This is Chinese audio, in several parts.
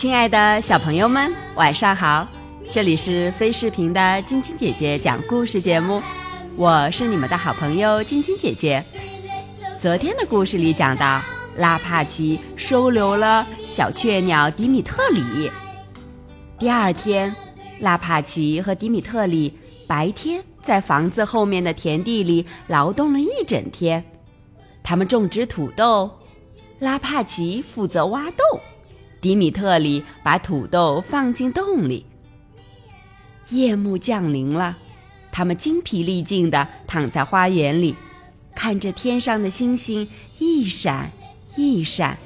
亲爱的小朋友们，晚上好！这里是飞视频的晶晶姐姐讲故事节目，我是你们的好朋友晶晶姐姐。昨天的故事里讲到，拉帕奇收留了小雀鸟迪米特里。第二天，拉帕奇和迪米特里白天在房子后面的田地里劳动了一整天，他们种植土豆。拉帕奇负责挖洞，迪米特里把土豆放进洞里。夜幕降临了，他们精疲力尽地躺在花园里，看着天上的星星一闪一闪。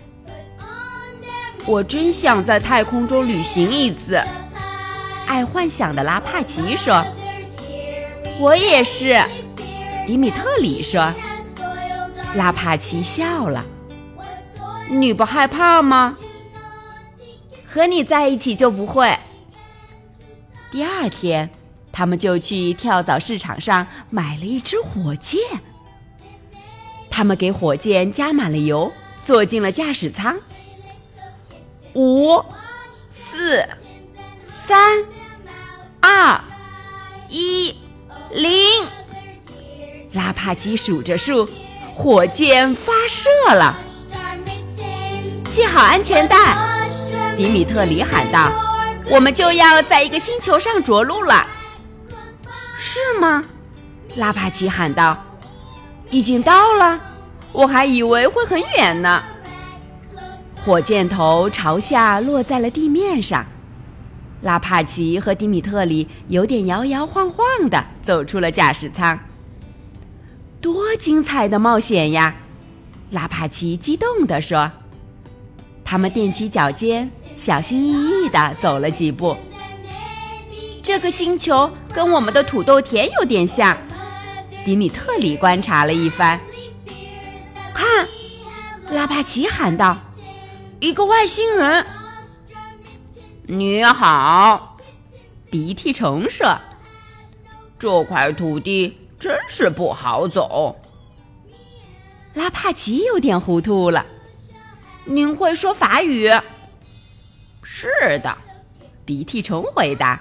我真想在太空中旅行一次，爱幻想的拉帕奇说。我也是，迪米特里说。拉帕奇笑了。你不害怕吗？和你在一起就不会。第二天，他们就去跳蚤市场上买了一支火箭。他们给火箭加满了油，坐进了驾驶舱。五、四、三、二、一、零，拉帕奇数着数，火箭发射了。系好安全带，迪米特里喊道：“我们就要在一个星球上着陆了。”是吗？拉帕奇喊道：“已经到了，我还以为会很远呢。”火箭头朝下落在了地面上，拉帕奇和迪米特里有点摇摇晃晃的走出了驾驶舱。多精彩的冒险呀！拉帕奇激动地说。他们踮起脚尖，小心翼翼地走了几步。这个星球跟我们的土豆田有点像，迪米特里观察了一番。看，拉帕奇喊道：“一个外星人！”你好，鼻涕虫说：“这块土地真是不好走。”拉帕奇有点糊涂了。您会说法语？是的，鼻涕虫回答。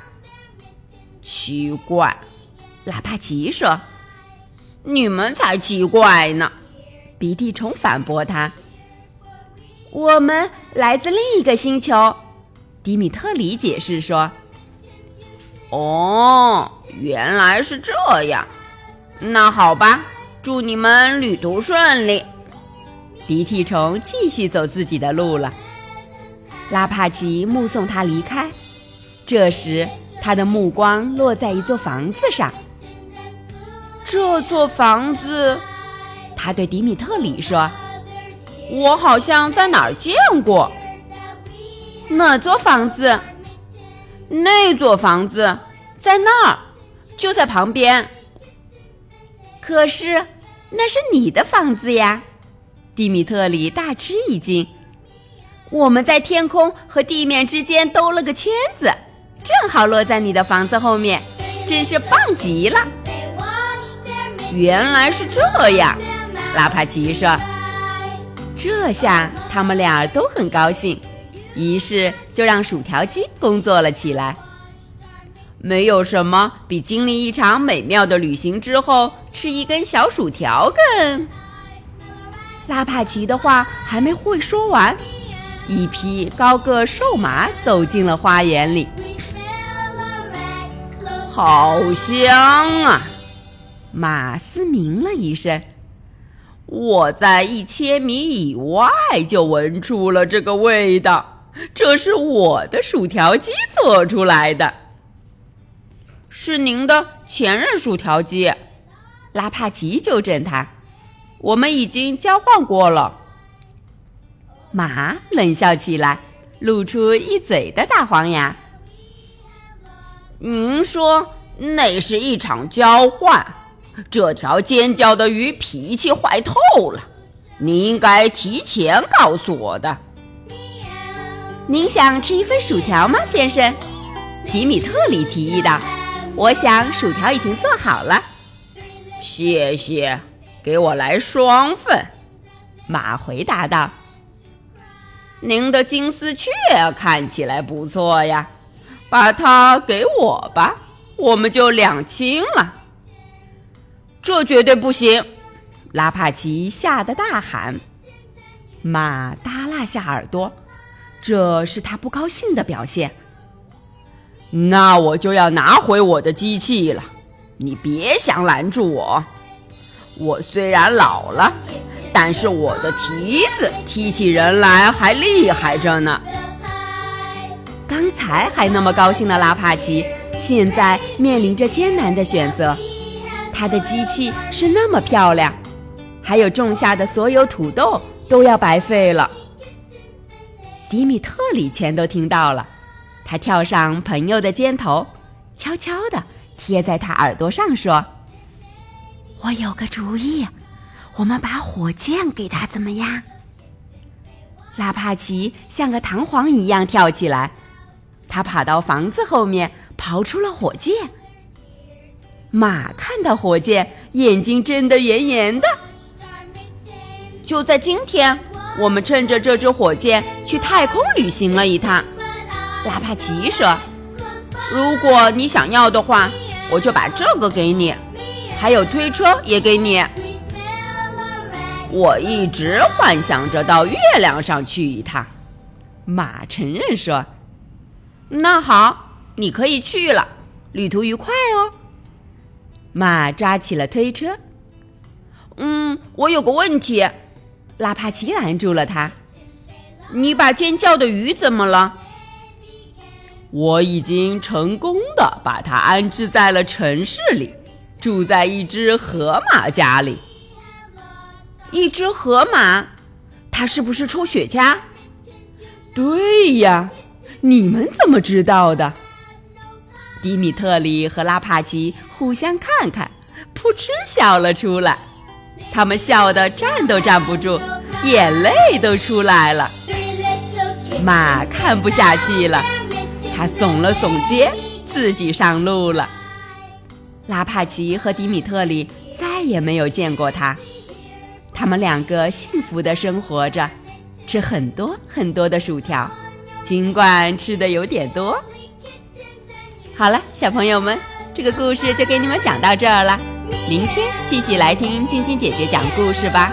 奇怪，拉帕奇说：“你们才奇怪呢！”鼻涕虫反驳他：“我们来自另一个星球。”迪米特里解释说：“哦，原来是这样。那好吧，祝你们旅途顺利。”鼻涕虫继续走自己的路了，拉帕奇目送他离开。这时，他的目光落在一座房子上。这座房子，他对迪米特里说：“我好像在哪儿见过。”哪座房子？那座房子在那儿，就在旁边。可是，那是你的房子呀。迪米特里大吃一惊，我们在天空和地面之间兜了个圈子，正好落在你的房子后面，真是棒极了。原来是这样，拉帕奇说。这下他们俩都很高兴，于是就让薯条机工作了起来。没有什么比经历一场美妙的旅行之后吃一根小薯条更……拉帕奇的话还没会说完，一匹高个瘦马走进了花园里。好香啊！马嘶鸣了一声。我在一千米以外就闻出了这个味道，这是我的薯条机做出来的。是您的前任薯条机，拉帕奇纠正他。我们已经交换过了。马冷笑起来，露出一嘴的大黄牙。您说那是一场交换？这条尖叫的鱼脾气坏透了，你应该提前告诉我的。您想吃一份薯条吗，先生？迪米特里提议道。我想薯条已经做好了。谢谢。给我来双份，马回答道：“您的金丝雀看起来不错呀，把它给我吧，我们就两清了。”这绝对不行！拉帕奇吓得大喊。马耷拉下耳朵，这是他不高兴的表现。那我就要拿回我的机器了，你别想拦住我。我虽然老了，但是我的蹄子踢起人来还厉害着呢。刚才还那么高兴的拉帕奇，现在面临着艰难的选择。他的机器是那么漂亮，还有种下的所有土豆。都要白费了。迪米特里全都听到了，他跳上朋友的肩头，悄悄地贴在他耳朵上说：“我有个主意，我们把火箭给他怎么样？”拉帕奇像个弹簧一样跳起来，他跑到房子后面，刨出了火箭。马看到火箭，眼睛睁得圆圆的。就在今天，我们趁着这支火箭去太空旅行了一趟。拉帕奇说：“如果你想要的话，我就把这个给你，还有推车也给你。我一直幻想着到月亮上去一趟。”马承认说：“那好，你可以去了，旅途愉快哦。”马抓起了推车。嗯，我有个问题。拉帕奇拦住了他：“你把尖叫的鱼怎么了？”我已经成功的把它安置在了城市里，住在一只河马家里。一只河马，它是不是抽雪茄？对呀，你们怎么知道的？迪米特里和拉帕奇互相看看，噗嗤笑了出来。他们笑得站都站不住，眼泪都出来了。马看不下去了，他耸了耸肩，自己上路了。拉帕奇和迪米特里再也没有见过他。他们两个幸福的生活着，吃很多很多的薯条，尽管吃的有点多。好了，小朋友们，这个故事就给你们讲到这儿了。明天继续来听晶晶姐姐讲故事吧。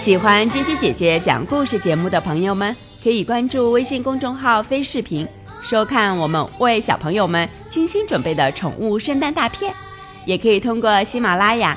喜欢晶晶姐姐讲故事节目的朋友们，可以关注微信公众号“飞视频”，收看我们为小朋友们精心准备的宠物圣诞大片。也可以通过喜马拉雅